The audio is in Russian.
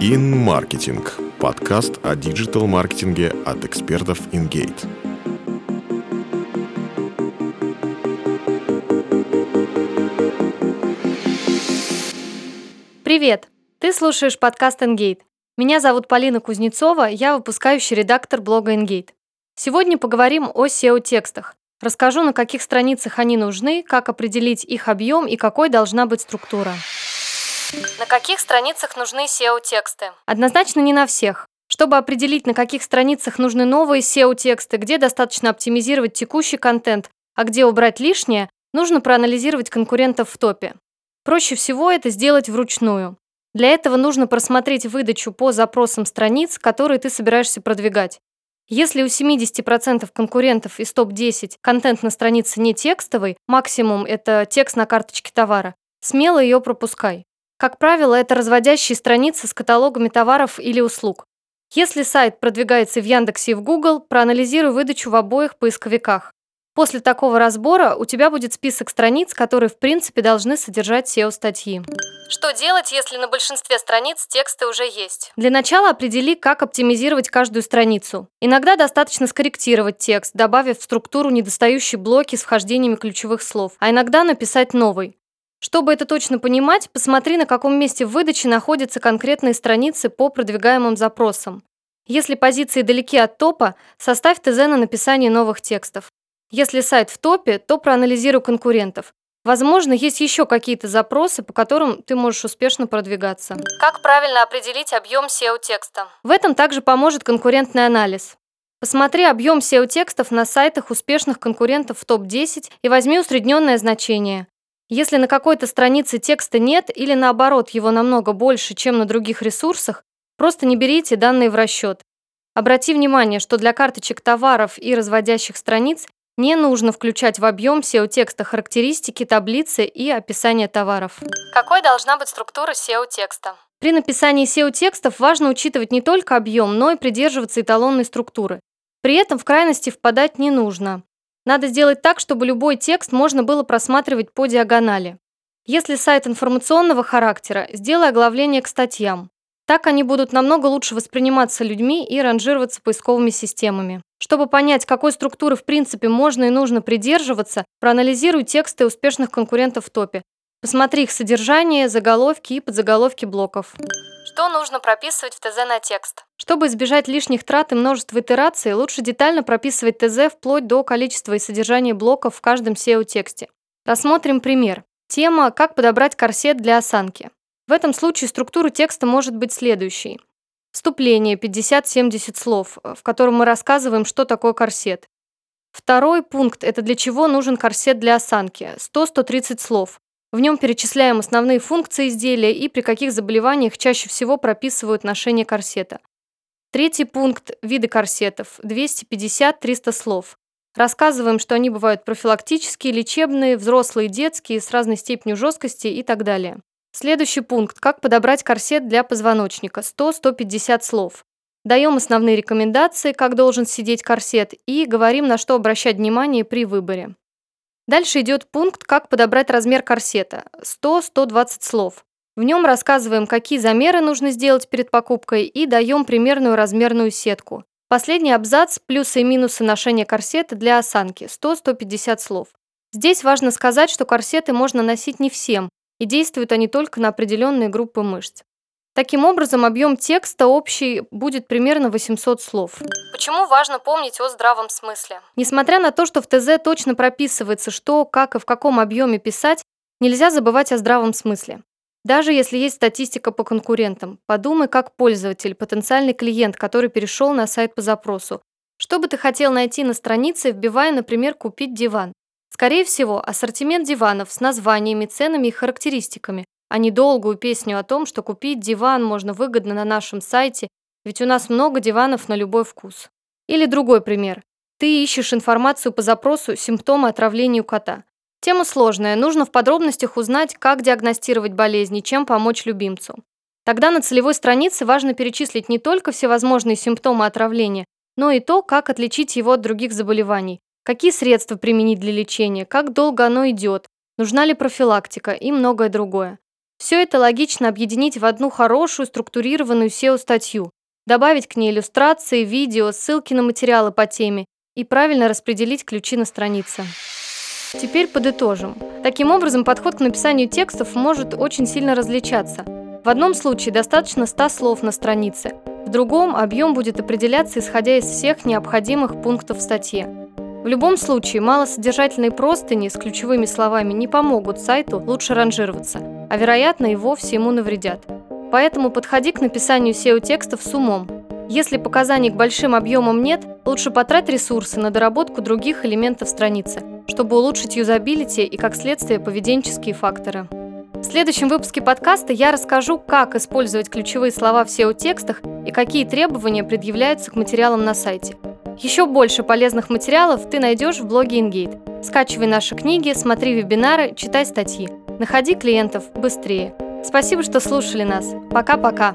InMarketing – подкаст о диджитал-маркетинге от экспертов InGate. Привет! Ты слушаешь подкаст InGate. Меня зовут Полина Кузнецова, я выпускающий редактор блога InGate. Сегодня поговорим о SEO-текстах. Расскажу, на каких страницах они нужны, как определить их объем и какой должна быть структура. На каких страницах нужны SEO-тексты? Однозначно не на всех. Чтобы определить, на каких страницах нужны новые SEO-тексты, где достаточно оптимизировать текущий контент, а где убрать лишнее, нужно проанализировать конкурентов в топе. Проще всего это сделать вручную. Для этого нужно просмотреть выдачу по запросам страниц, которые ты собираешься продвигать. Если у 70% конкурентов из топ-10 контент на странице не текстовый, максимум это текст на карточке товара, смело ее пропускай. Как правило, это разводящие страницы с каталогами товаров или услуг. Если сайт продвигается в Яндексе и в Google, проанализируй выдачу в обоих поисковиках. После такого разбора у тебя будет список страниц, которые в принципе должны содержать SEO-статьи. Что делать, если на большинстве страниц тексты уже есть? Для начала определи, как оптимизировать каждую страницу. Иногда достаточно скорректировать текст, добавив в структуру недостающие блоки с вхождениями ключевых слов, а иногда написать новый. Чтобы это точно понимать, посмотри, на каком месте в выдаче находятся конкретные страницы по продвигаемым запросам. Если позиции далеки от топа, составь ТЗ на написание новых текстов. Если сайт в топе, то проанализируй конкурентов. Возможно, есть еще какие-то запросы, по которым ты можешь успешно продвигаться. Как правильно определить объем SEO-текста? В этом также поможет конкурентный анализ. Посмотри объем SEO-текстов на сайтах успешных конкурентов в топ-10 и возьми усредненное значение. Если на какой-то странице текста нет или наоборот его намного больше, чем на других ресурсах, просто не берите данные в расчет. Обрати внимание, что для карточек товаров и разводящих страниц не нужно включать в объем SEO-текста характеристики, таблицы и описание товаров. Какой должна быть структура SEO-текста? При написании SEO-текстов важно учитывать не только объем, но и придерживаться эталонной структуры. При этом в крайности впадать не нужно. Надо сделать так, чтобы любой текст можно было просматривать по диагонали. Если сайт информационного характера, сделай оглавление к статьям. Так они будут намного лучше восприниматься людьми и ранжироваться поисковыми системами. Чтобы понять, какой структуры в принципе можно и нужно придерживаться, проанализируй тексты успешных конкурентов в топе. Посмотри их содержание, заголовки и подзаголовки блоков. Что нужно прописывать в ТЗ на текст? Чтобы избежать лишних трат и множества итераций, лучше детально прописывать ТЗ вплоть до количества и содержания блоков в каждом SEO-тексте. Рассмотрим пример. Тема «Как подобрать корсет для осанки». В этом случае структура текста может быть следующей. Вступление 50-70 слов, в котором мы рассказываем, что такое корсет. Второй пункт – это для чего нужен корсет для осанки. 100-130 слов. В нем перечисляем основные функции изделия и при каких заболеваниях чаще всего прописывают ношение корсета. Третий пункт – виды корсетов, 250-300 слов. Рассказываем, что они бывают профилактические, лечебные, взрослые, детские, с разной степенью жесткости и так далее. Следующий пункт – как подобрать корсет для позвоночника, 100-150 слов. Даем основные рекомендации, как должен сидеть корсет, и говорим, на что обращать внимание при выборе. Дальше идет пункт «Как подобрать размер корсета» 100-120 слов. В нем рассказываем, какие замеры нужно сделать перед покупкой и даем примерную размерную сетку. Последний абзац – плюсы и минусы ношения корсета для осанки 100-150 слов. Здесь важно сказать, что корсеты можно носить не всем, и действуют они только на определенные группы мышц. Таким образом, объем текста общий будет примерно 800 слов. Почему важно помнить о здравом смысле? Несмотря на то, что в ТЗ точно прописывается, что, как и в каком объеме писать, нельзя забывать о здравом смысле. Даже если есть статистика по конкурентам, подумай как пользователь, потенциальный клиент, который перешел на сайт по запросу. Что бы ты хотел найти на странице, вбивая, например, «купить диван»? Скорее всего, ассортимент диванов с названиями, ценами и характеристиками, а не долгую песню о том, что купить диван можно выгодно на нашем сайте, ведь у нас много диванов на любой вкус. Или другой пример. Ты ищешь информацию по запросу «Симптомы отравления у кота». Тема сложная, нужно в подробностях узнать, как диагностировать болезнь и чем помочь любимцу. Тогда на целевой странице важно перечислить не только всевозможные симптомы отравления, но и то, как отличить его от других заболеваний, какие средства применить для лечения, как долго оно идет, нужна ли профилактика и многое другое. Все это логично объединить в одну хорошую структурированную SEO-статью, добавить к ней иллюстрации, видео, ссылки на материалы по теме и правильно распределить ключи на странице. Теперь подытожим. Таким образом, подход к написанию текстов может очень сильно различаться. В одном случае достаточно 100 слов на странице, в другом объем будет определяться исходя из всех необходимых пунктов в статье. В любом случае, малосодержательные простыни с ключевыми словами не помогут сайту лучше ранжироваться, а вероятно и вовсе ему навредят. Поэтому подходи к написанию SEO-текстов с умом. Если показаний к большим объемам нет, лучше потрать ресурсы на доработку других элементов страницы, чтобы улучшить юзабилити и, как следствие, поведенческие факторы. В следующем выпуске подкаста я расскажу, как использовать ключевые слова в SEO-текстах и какие требования предъявляются к материалам на сайте. Еще больше полезных материалов ты найдешь в блоге InGate. Скачивай наши книги, смотри вебинары, читай статьи. Находи клиентов быстрее. Спасибо, что слушали нас. Пока-пока.